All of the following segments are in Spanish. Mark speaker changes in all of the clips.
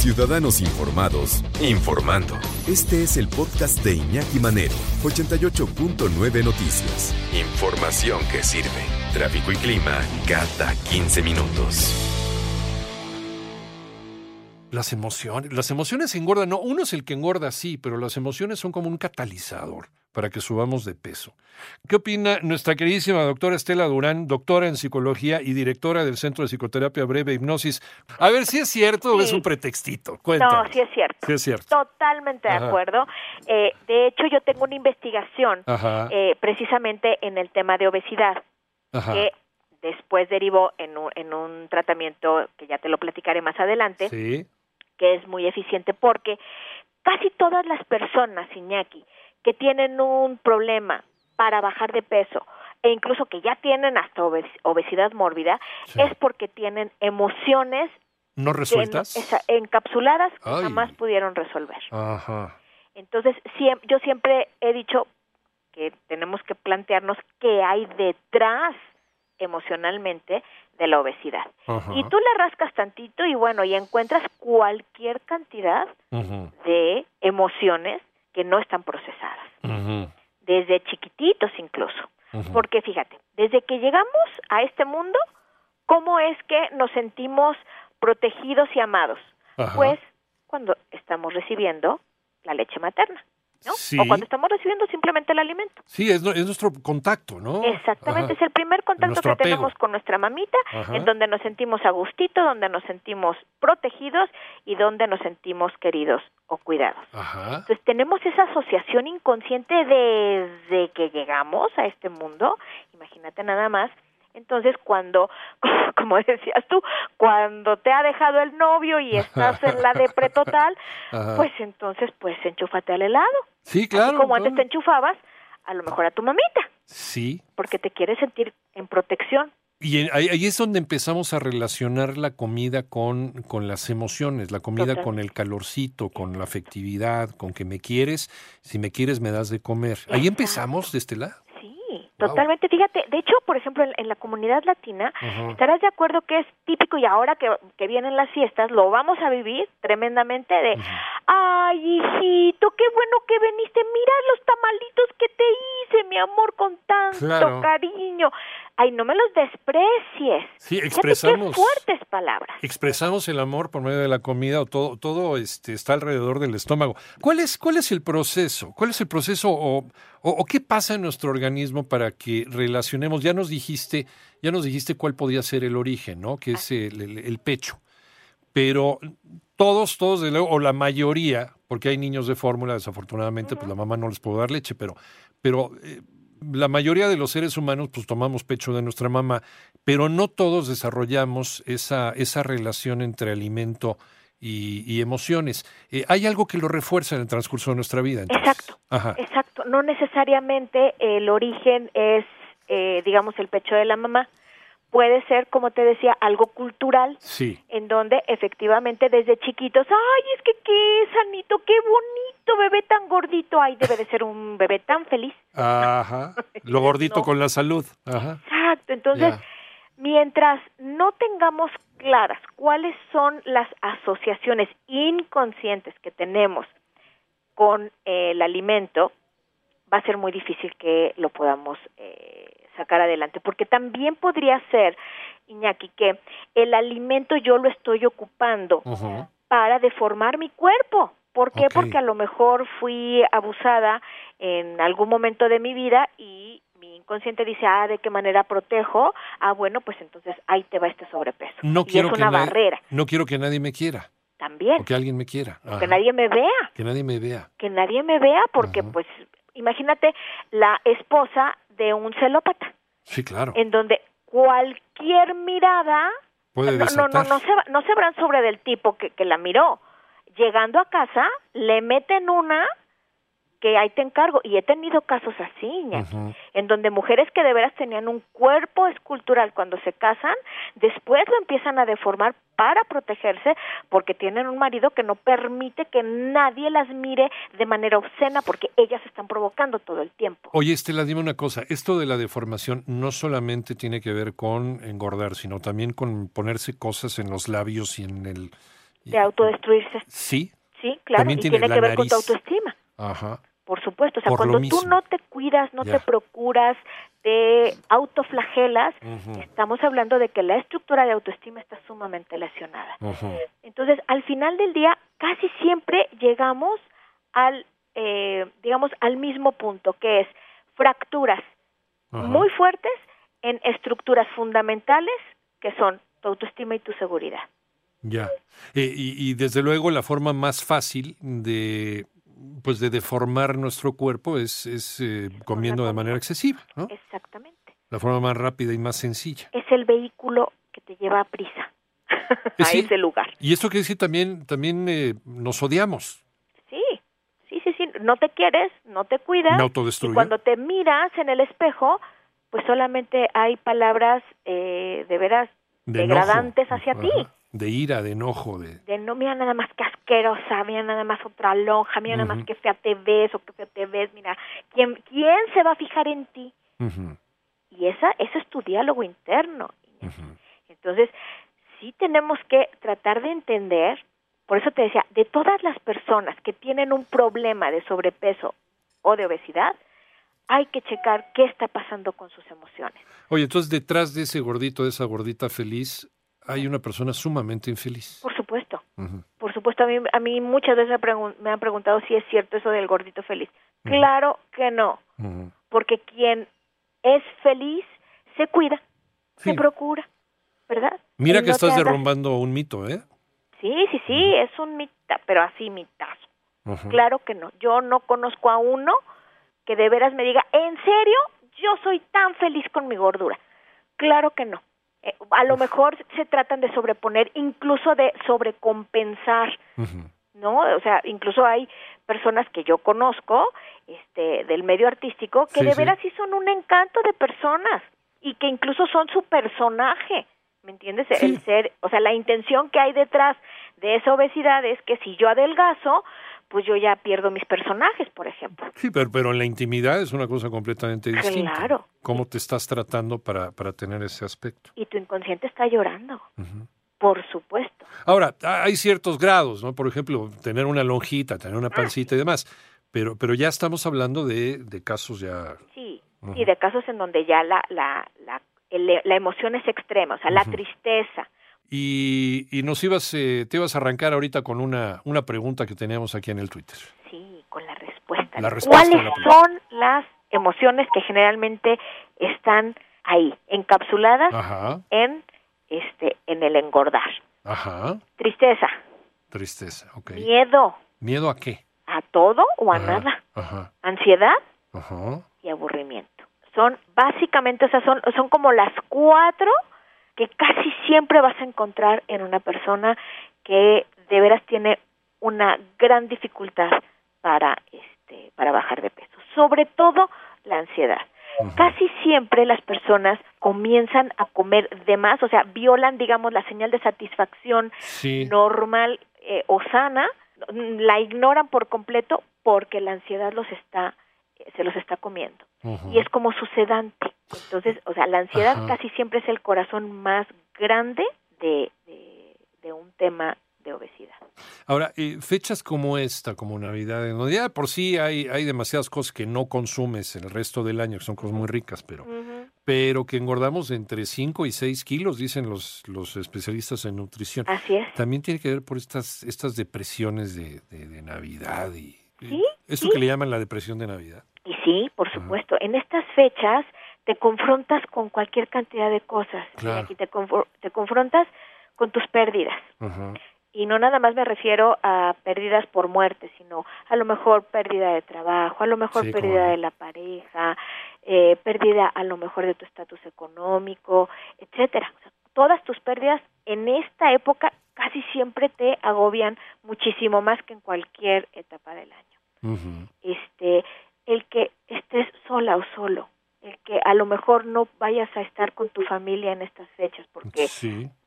Speaker 1: Ciudadanos informados, informando. Este es el podcast de Iñaki Manero, 88.9 Noticias. Información que sirve. Tráfico y clima cada 15 minutos.
Speaker 2: Las emociones, las emociones engordan, no, uno es el que engorda, sí, pero las emociones son como un catalizador para que subamos de peso. ¿Qué opina nuestra queridísima doctora Estela Durán, doctora en psicología y directora del Centro de Psicoterapia Breve Hipnosis? A ver si es cierto o es un pretextito. Cuéntame.
Speaker 3: No, sí es cierto.
Speaker 2: Sí es cierto.
Speaker 3: Totalmente de acuerdo. Eh, de hecho, yo tengo una investigación eh, precisamente en el tema de obesidad,
Speaker 2: Ajá.
Speaker 3: que después derivó en un, en un tratamiento que ya te lo platicaré más adelante,
Speaker 2: Sí.
Speaker 3: que es muy eficiente porque casi todas las personas, Iñaki, que tienen un problema para bajar de peso e incluso que ya tienen hasta obes- obesidad mórbida,
Speaker 2: Sí.
Speaker 3: es porque tienen emociones
Speaker 2: ¿No resueltas?
Speaker 3: esa- encapsuladas que
Speaker 2: Ay.
Speaker 3: jamás pudieron resolver.
Speaker 2: Ajá.
Speaker 3: Entonces, yo siempre he dicho que tenemos que plantearnos qué hay detrás emocionalmente de la obesidad.
Speaker 2: Ajá.
Speaker 3: Y tú le rascas tantito y bueno, y encuentras cualquier cantidad de emociones que no están procesadas, desde chiquititos incluso. Porque fíjate, desde que llegamos a este mundo, ¿cómo es que nos sentimos protegidos y amados? Pues cuando estamos recibiendo la leche materna, ¿no?
Speaker 2: Sí.
Speaker 3: O cuando estamos simplemente el alimento.
Speaker 2: Sí, es, es nuestro contacto, ¿no?
Speaker 3: Exactamente,
Speaker 2: Ajá.
Speaker 3: es el primer contacto que
Speaker 2: apego.
Speaker 3: tenemos con nuestra mamita,
Speaker 2: Ajá.
Speaker 3: en donde nos sentimos a gustito, donde nos sentimos protegidos y donde nos sentimos queridos o cuidados.
Speaker 2: Ajá.
Speaker 3: Entonces tenemos esa asociación inconsciente desde que llegamos a este mundo, imagínate nada más. Entonces cuando, como decías tú, cuando te ha dejado el novio y estás en la depre total, pues entonces pues enchúfate al helado.
Speaker 2: Sí, claro.
Speaker 3: Así como antes te enchufabas, a lo mejor a tu mamita,
Speaker 2: Sí.
Speaker 3: porque te quieres sentir en protección.
Speaker 2: Y en- ahí, ahí es donde empezamos a relacionar la comida con, con las emociones, la comida
Speaker 3: Total.
Speaker 2: con el calorcito, con la afectividad, con que me quieres, si me quieres me das de comer. Ahí empezamos de este lado. Wow.
Speaker 3: totalmente. Fíjate, de hecho, por ejemplo, en, en la comunidad latina, estarás de acuerdo que es típico y ahora que, que vienen las fiestas, lo vamos a vivir tremendamente de, ay, hijito, qué bueno que viniste, mira los tamalitos que te hice, mi amor, con tanto
Speaker 2: Claro.
Speaker 3: cariño. Ay, no me los desprecies.
Speaker 2: Sí, expresamos.
Speaker 3: Qué fuertes palabras.
Speaker 2: Expresamos el amor por medio de la comida o todo, todo este, está alrededor del estómago. ¿Cuál es, cuál es el proceso? ¿Cuál es el proceso o, o, o qué pasa en nuestro organismo para que relacionemos? Ya nos dijiste, ya nos dijiste cuál podía ser el origen, ¿no? Que es el, el- el pecho. Pero todos, todos, de luego, o la mayoría, porque hay niños de fórmula, desafortunadamente, pues la mamá no les puede dar leche, pero, pero eh, la mayoría de los seres humanos, pues tomamos pecho de nuestra mamá, pero no todos desarrollamos esa, esa relación entre alimento y, y emociones. Eh, hay algo que lo refuerza en el transcurso de nuestra vida. entonces.
Speaker 3: Exacto.
Speaker 2: Ajá.
Speaker 3: Exacto, no necesariamente el origen es, eh, digamos, el pecho de la mamá. Puede ser, como te decía, algo cultural,
Speaker 2: Sí.
Speaker 3: en donde efectivamente desde chiquitos, ay, es que qué sanito, qué bonito bebé tan gordito, ay, debe de ser un bebé tan feliz.
Speaker 2: Ajá. Lo gordito
Speaker 3: No.
Speaker 2: con la salud. Ajá.
Speaker 3: Exacto, entonces,
Speaker 2: Ya.
Speaker 3: mientras no tengamos claras cuáles son las asociaciones inconscientes que tenemos con eh, el alimento, va a ser muy difícil que lo podamos eh, sacar adelante, porque también podría ser, Iñaki, que el alimento yo lo estoy ocupando para deformar mi cuerpo. ¿Por qué? Porque a lo mejor fui abusada en algún momento de mi vida y mi inconsciente dice, ah, ¿de qué manera protejo? Ah, bueno, pues entonces ahí te va este sobrepeso.
Speaker 2: No
Speaker 3: y
Speaker 2: quiero
Speaker 3: es
Speaker 2: que nadie-
Speaker 3: barrera
Speaker 2: No quiero que nadie me quiera.
Speaker 3: también.
Speaker 2: O que alguien me quiera.
Speaker 3: Que nadie me vea,
Speaker 2: Que nadie me vea.
Speaker 3: que nadie me vea, porque
Speaker 2: Ajá.
Speaker 3: pues imagínate la esposa de un celópata,
Speaker 2: Sí, claro.
Speaker 3: en donde cualquier mirada
Speaker 2: Puede
Speaker 3: no, no, no, no se, no se sobre del tipo que, que la miró. Llegando a casa, le meten una que ahí te encargo. Y he tenido casos así, en donde mujeres que de veras tenían un cuerpo escultural cuando se casan, después lo empiezan a deformar para protegerse porque tienen un marido que no permite que nadie las mire de manera obscena porque ellas están provocando todo el tiempo.
Speaker 2: Oye, Estela, dime una cosa. Esto de la deformación no solamente tiene que ver con engordar, sino también con ponerse cosas en los labios y en el...
Speaker 3: De autodestruirse.
Speaker 2: Sí.
Speaker 3: Sí, claro,
Speaker 2: También
Speaker 3: y
Speaker 2: tiene
Speaker 3: que ver con tu autoestima.
Speaker 2: Ajá.
Speaker 3: Por supuesto, o sea,
Speaker 2: Por
Speaker 3: cuando tú no te cuidas, no te procuras, te autoflagelas, estamos hablando de que la estructura de autoestima está sumamente lesionada. Entonces, al final del día, casi siempre llegamos al, eh, digamos, al mismo punto, que es fracturas muy fuertes en estructuras fundamentales que son tu autoestima y tu seguridad.
Speaker 2: Ya. Eh, y, y desde luego la forma más fácil de pues de deformar nuestro cuerpo es, es eh, comiendo de manera excesiva, ¿no?
Speaker 3: Exactamente.
Speaker 2: La forma más rápida y más sencilla.
Speaker 3: Es el vehículo que te lleva a prisa a
Speaker 2: sí.
Speaker 3: ese lugar.
Speaker 2: Y esto quiere decir también, también eh, nos odiamos.
Speaker 3: Sí, sí, sí, sí. No te quieres, no te cuidas.
Speaker 2: Me
Speaker 3: Y cuando te miras en el espejo, pues solamente hay palabras eh, de veras
Speaker 2: de
Speaker 3: degradantes hacia ti.
Speaker 2: De ira, de enojo, de...
Speaker 3: De no, mira nada más que asquerosa, mira nada más otra lonja, mira nada más que fea te ves o que fea te ves, mira, ¿quién, ¿quién se va a fijar en ti? Y esa, ese es tu diálogo interno. Entonces, sí tenemos que tratar de entender, por eso te decía, de todas las personas que tienen un problema de sobrepeso o de obesidad, hay que checar qué está pasando con sus emociones.
Speaker 2: Oye, entonces detrás de ese gordito, de esa gordita feliz, hay una persona sumamente infeliz.
Speaker 3: Por supuesto,
Speaker 2: Ujú.
Speaker 3: por supuesto, a mí, a mí muchas veces me, han preguntado si es cierto eso del gordito feliz.
Speaker 2: Ujú.
Speaker 3: Claro que no,
Speaker 2: Ujú.
Speaker 3: porque quien es feliz se cuida,
Speaker 2: Sí.
Speaker 3: se procura, ¿verdad?
Speaker 2: Mira
Speaker 3: Y
Speaker 2: que
Speaker 3: no
Speaker 2: estás derrumbando un mito, ¿eh?
Speaker 3: Sí, sí, sí, es un mitad, pero así mitazo. Claro que no. Yo no conozco a uno que de veras me diga, ¿en serio? Yo soy tan feliz con mi gordura. Claro que no. Eh, a lo mejor se tratan de sobreponer, incluso de sobrecompensar. ¿no? O sea, incluso hay personas que yo conozco este, del medio artístico que
Speaker 2: Sí,
Speaker 3: de
Speaker 2: sí.
Speaker 3: veras sí son un encanto de personas y que incluso son su personaje. ¿Me entiendes?
Speaker 2: Sí.
Speaker 3: El ser, o sea, la intención que hay detrás de esa obesidad es que si yo adelgazo, pues yo ya pierdo mis personajes, por ejemplo.
Speaker 2: Sí, pero, pero en la intimidad es una cosa completamente distinta.
Speaker 3: Claro.
Speaker 2: ¿Cómo te estás tratando para, para tener ese aspecto?
Speaker 3: Y tu inconsciente está llorando, por supuesto.
Speaker 2: Ahora, ha- hay ciertos grados, ¿no? Por ejemplo, tener una lonjita, tener una pancita y demás. Pero, pero ya estamos hablando de, de casos ya...
Speaker 3: Sí, y de casos en donde ya la, la, la, el- la emoción es extrema, o sea, la tristeza.
Speaker 2: Y, y nos ibas, eh, te ibas a arrancar ahorita con una, una pregunta que teníamos aquí en el Twitter.
Speaker 3: Sí, con la respuesta.
Speaker 2: La
Speaker 3: ¿Cuáles
Speaker 2: la
Speaker 3: son las emociones que generalmente están ahí, encapsuladas
Speaker 2: Ajá,
Speaker 3: en este en el engordar?
Speaker 2: ajá.
Speaker 3: Tristeza,
Speaker 2: Tristeza, ok.
Speaker 3: miedo
Speaker 2: ¿Miedo a qué?
Speaker 3: a todo o a
Speaker 2: Ajá,
Speaker 3: nada,
Speaker 2: Ajá,
Speaker 3: ansiedad
Speaker 2: ajá.
Speaker 3: y aburrimiento. Son básicamente, o sea, son, son como las cuatro que casi siempre vas a encontrar en una persona que de veras tiene una gran dificultad para este para bajar de peso, sobre todo la ansiedad. Casi siempre las personas comienzan a comer de más, o sea, violan, digamos, la señal de satisfacción
Speaker 2: Sí.
Speaker 3: normal eh, o sana, la ignoran por completo porque la ansiedad los está se los está comiendo y es como sucedante. Entonces, o sea, la ansiedad casi siempre es el corazón más grande de, de, de un tema de obesidad.
Speaker 2: Ahora, eh, fechas como esta, como Navidad, en donde ya por sí hay, hay demasiadas cosas que no consumes el resto del año, que son cosas muy ricas, pero, pero que engordamos entre 5 y 6 kilos, dicen los, los especialistas en nutrición.
Speaker 3: Así es.
Speaker 2: También tiene que ver por estas, estas depresiones de, de- de Navidad y
Speaker 3: Sí,
Speaker 2: esto
Speaker 3: sí.
Speaker 2: que le llaman la depresión de Navidad.
Speaker 3: Sí, por supuesto, en estas fechas te confrontas con cualquier cantidad de cosas.
Speaker 2: Claro.
Speaker 3: Aquí te, te confrontas con tus pérdidas.
Speaker 2: Ajá.
Speaker 3: Y no nada más me refiero a pérdidas por muerte, sino a lo mejor pérdida de trabajo, a lo mejor
Speaker 2: Sí,
Speaker 3: pérdida de la pareja, eh, pérdida a lo mejor de tu estatus económico, etcétera. O sea, todas tus pérdidas en esta época casi siempre te agobian muchísimo más que en cualquier etapa del año. Este, el que estés sola o solo, el que a lo mejor no vayas a estar con tu familia en estas fechas porque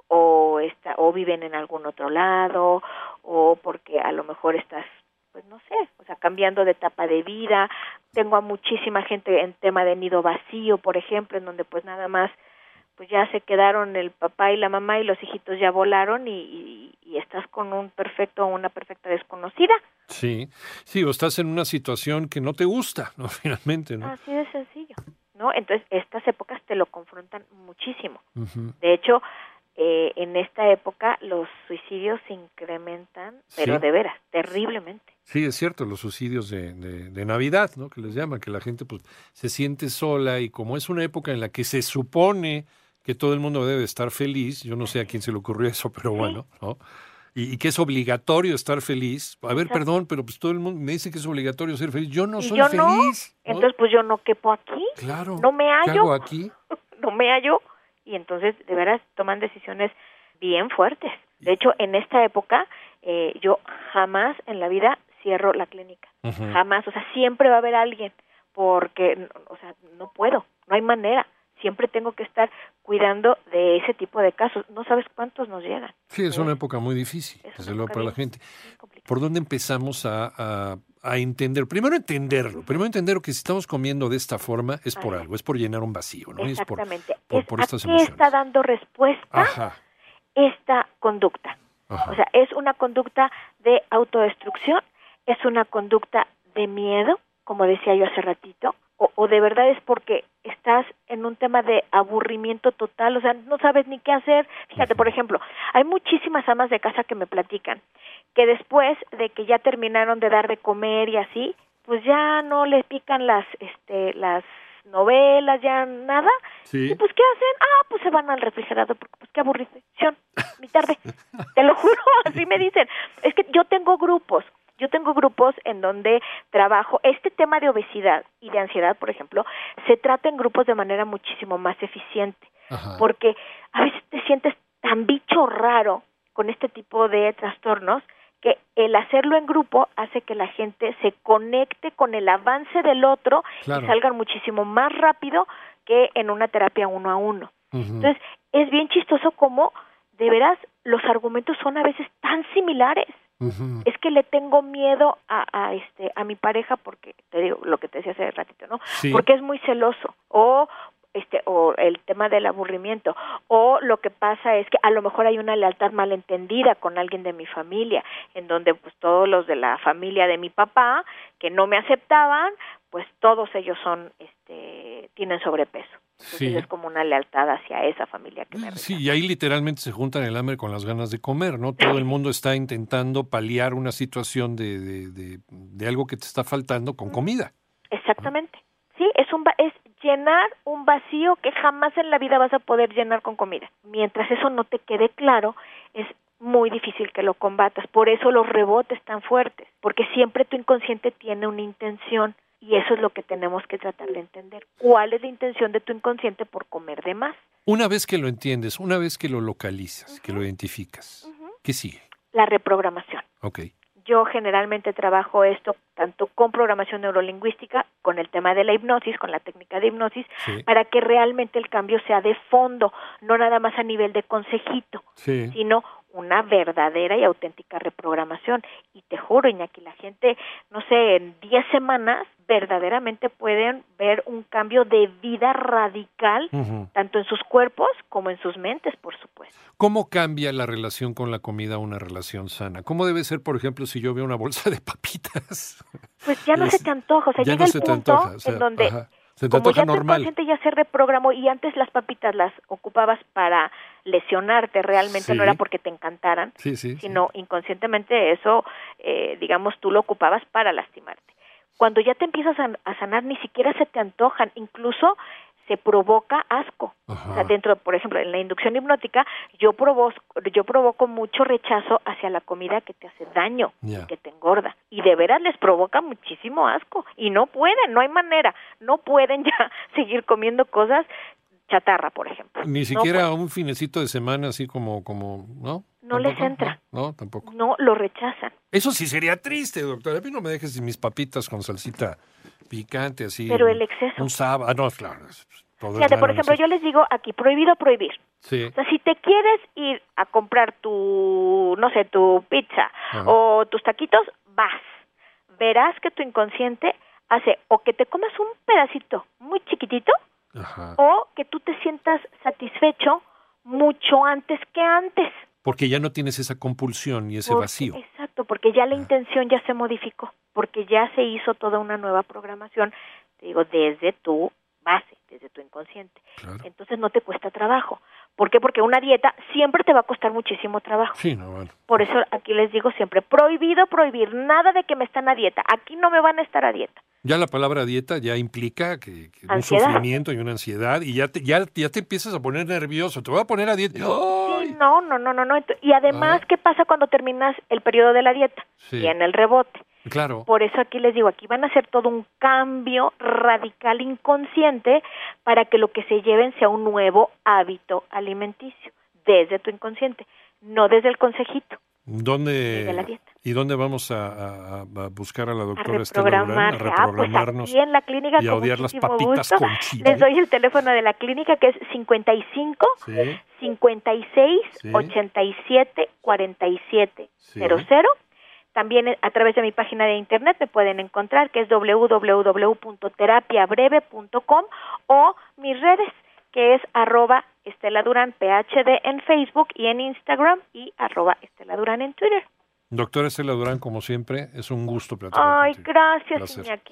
Speaker 3: o está o viven en algún otro lado o porque a lo mejor estás pues no sé, o sea, cambiando de etapa de vida. Tengo a muchísima gente en tema de nido vacío, por ejemplo, en donde pues nada más pues ya se quedaron el papá y la mamá y los hijitos ya volaron y, estás con un perfecto o una perfecta desconocida.
Speaker 2: Sí, sí, o estás en una situación que no te gusta, ¿no? Finalmente, ¿no?
Speaker 3: Así de sencillo, ¿no? Entonces, estas épocas te lo confrontan muchísimo. De hecho, eh, en esta época los suicidios se incrementan, pero de veras, terriblemente.
Speaker 2: Sí, es cierto, los suicidios de, de, Navidad, ¿no? Que les llaman, que la gente pues se siente sola y como es una época en la que se supone que todo el mundo debe estar feliz, yo no sé a quién se le ocurrió eso, pero bueno, ¿no? Y, que es obligatorio estar feliz. A ver, perdón, pero pues todo el mundo me dice que es obligatorio ser feliz. Yo no soy feliz.
Speaker 3: Entonces, pues yo no quepo aquí.
Speaker 2: Claro.
Speaker 3: No me hallo.
Speaker 2: ¿Qué hago aquí?
Speaker 3: no me hallo. Y entonces, de veras, toman decisiones bien fuertes. De hecho, en esta época, eh, yo jamás en la vida cierro la clínica. Jamás. O sea, siempre va a haber alguien. Porque, o sea, no puedo. No hay manera siempre tengo que estar cuidando de ese tipo de casos. No sabes cuántos nos llegan.
Speaker 2: Sí, es una época muy difícil, desde luego, para la gente. ¿Por dónde empezamos a, a, entender? Primero entenderlo, primero entender que si estamos comiendo de esta forma es por algo, es por llenar un vacío, ¿no?
Speaker 3: Exactamente.
Speaker 2: Es por, estas
Speaker 3: ¿a qué está dando respuesta esta conducta? O sea, es una conducta de autodestrucción, es una conducta de miedo, como decía yo hace ratito, o, de verdad es porque estás en un tema de aburrimiento total, o sea, no sabes ni qué hacer. Fíjate, por ejemplo, hay muchísimas amas de casa que me platican que después de que ya terminaron de dar de comer y así, pues ya no les pican las este las novelas, ya nada. Y pues ¿qué hacen? Ah, pues se van al refrigerador porque pues qué aburrición, mi tarde. Te lo juro, así me dicen. Es que yo tengo grupos yo tengo grupos en donde trabajo este tema de obesidad y de ansiedad, por ejemplo, se trata en grupos de manera muchísimo más eficiente, porque a veces te sientes tan bicho raro con este tipo de trastornos que el hacerlo en grupo hace que la gente se conecte con el avance del otro y salgan muchísimo más rápido que en una terapia uno a uno. Entonces, es bien chistoso como de veras los argumentos son a veces tan similares es que le tengo miedo a, a, este a mi pareja porque te digo lo que te decía hace ratito no porque es muy celoso. O este o el tema del aburrimiento. O lo que pasa es que a lo mejor hay una lealtad malentendida con alguien de mi familia en donde pues todos los de la familia de mi papá que no me aceptaban pues todos ellos son este tienen sobrepeso sí. es como una lealtad hacia esa familia que me
Speaker 2: Sí, y ahí literalmente se juntan el hambre con las ganas de comer, ¿no? Todo el mundo está intentando paliar una situación de, de, de, algo que te está faltando con comida.
Speaker 3: Exactamente. Sí, es un es llenar un vacío que jamás en la vida vas a poder llenar con comida. Mientras eso no te quede claro, es muy difícil que lo combatas. Por eso los rebotes tan fuertes, porque siempre tu inconsciente tiene una intención y eso es lo que tenemos que tratar de entender. ¿Cuál es la intención de tu inconsciente por comer de más?
Speaker 2: Una vez que lo entiendes, una vez que lo localizas, que lo identificas, ¿qué sigue?
Speaker 3: La reprogramación.
Speaker 2: Ok.
Speaker 3: Yo generalmente trabajo esto tanto con programación neurolingüística, con el tema de la hipnosis, con la técnica de hipnosis, para que realmente el cambio sea de fondo, no nada más a nivel de consejito, sino una verdadera y auténtica reprogramación. Y te juro, Iñaki, la gente, no sé, en 10 semanas verdaderamente pueden ver un cambio de vida radical, tanto en sus cuerpos como en sus mentes, por supuesto.
Speaker 2: ¿Cómo cambia la relación con la comida una relación sana? ¿Cómo debe ser, por ejemplo, si yo veo una bolsa de papitas?
Speaker 3: Pues ya no se te antoja, o sea, llega el punto en donde... como ya
Speaker 2: normal.
Speaker 3: tu ya se reprogramó y antes las papitas las ocupabas para lesionarte realmente, no era porque te encantaran, sino inconscientemente eso, eh, digamos, tú lo ocupabas para lastimarte. Cuando ya te empiezas a, sanar, ni siquiera se te antojan, incluso se provoca asco. O sea, dentro, por ejemplo, en la inducción hipnótica, yo provoco, yo provoco mucho rechazo hacia la comida que te hace daño, que te engorda. Y de veras les provoca muchísimo asco. Y no pueden, no hay manera, no pueden ya seguir comiendo cosas chatarra, por ejemplo.
Speaker 2: Ni
Speaker 3: No,
Speaker 2: siquiera
Speaker 3: pues,
Speaker 2: un finecito de semana así como, como ¿no?
Speaker 3: No les entra.
Speaker 2: No, no, tampoco.
Speaker 3: no lo rechazan.
Speaker 2: Eso sí sería triste, doctor. A mí no me dejes mis papitas con salsita picante así.
Speaker 3: Pero el exceso.
Speaker 2: Un sábado. Ah, no, claro.
Speaker 3: Fíjate, por ejemplo, yo les digo aquí, prohibido prohibir.
Speaker 2: Sí.
Speaker 3: O sea, si te quieres ir a comprar tu, no sé, tu pizza
Speaker 2: Ajá.
Speaker 3: o tus taquitos, vas. Verás que tu inconsciente hace o que te comas un pedacito muy chiquitito
Speaker 2: Ajá.
Speaker 3: o que tú te sientas satisfecho mucho antes que antes.
Speaker 2: Porque ya no tienes esa compulsión y ese
Speaker 3: Porque-
Speaker 2: vacío.
Speaker 3: Exacto, porque ya la intención ya se modificó, porque ya se hizo toda una nueva programación, te digo, desde tu base, desde tu inconsciente.
Speaker 2: Claro.
Speaker 3: Entonces no te cuesta trabajo. ¿Por qué? Porque una dieta siempre te va a costar muchísimo trabajo.
Speaker 2: Sí, no, bueno.
Speaker 3: Por eso aquí les digo siempre, prohibido prohibir, nada de que me están a dieta. Aquí no me van a estar a dieta.
Speaker 2: Ya la palabra dieta ya implica que, que un sufrimiento y una ansiedad y ya te, ya, ya te empiezas a poner nervioso. Te voy a poner a dieta.
Speaker 3: No, no, no, no, no. Y además,
Speaker 2: Ah.
Speaker 3: ¿qué pasa cuando terminas el periodo de la dieta?
Speaker 2: Sí.
Speaker 3: Viene el rebote.
Speaker 2: Claro.
Speaker 3: Por eso aquí les digo, aquí van a hacer todo un cambio radical inconsciente para que lo que se lleven sea un nuevo hábito alimenticio desde tu inconsciente, no desde el consejito.
Speaker 2: ¿Dónde,
Speaker 3: de la dieta.
Speaker 2: ¿Y dónde vamos a, a- a buscar a la
Speaker 3: A
Speaker 2: doctora Estela Durán? A
Speaker 3: reprogramarse. Ah, pues
Speaker 2: reprogramarnos
Speaker 3: aquí en la clínica
Speaker 2: y a odiar las papitas
Speaker 3: gusto.
Speaker 2: con chile.
Speaker 3: Les doy el teléfono de la clínica que es 55
Speaker 2: Sí,
Speaker 3: 56
Speaker 2: Sí.
Speaker 3: 87 47
Speaker 2: Sí.
Speaker 3: 00. También eh, a través de mi página de internet me pueden encontrar que es www.terapiabreve.com o mis redes que es arroba Estela Durán PhD en Facebook y en Instagram y arroba Estela Durán en Twitter.
Speaker 2: Doctora Estela Durán, como siempre, es un gusto platicar
Speaker 3: Ay,
Speaker 2: contigo.
Speaker 3: gracias. Iñaki.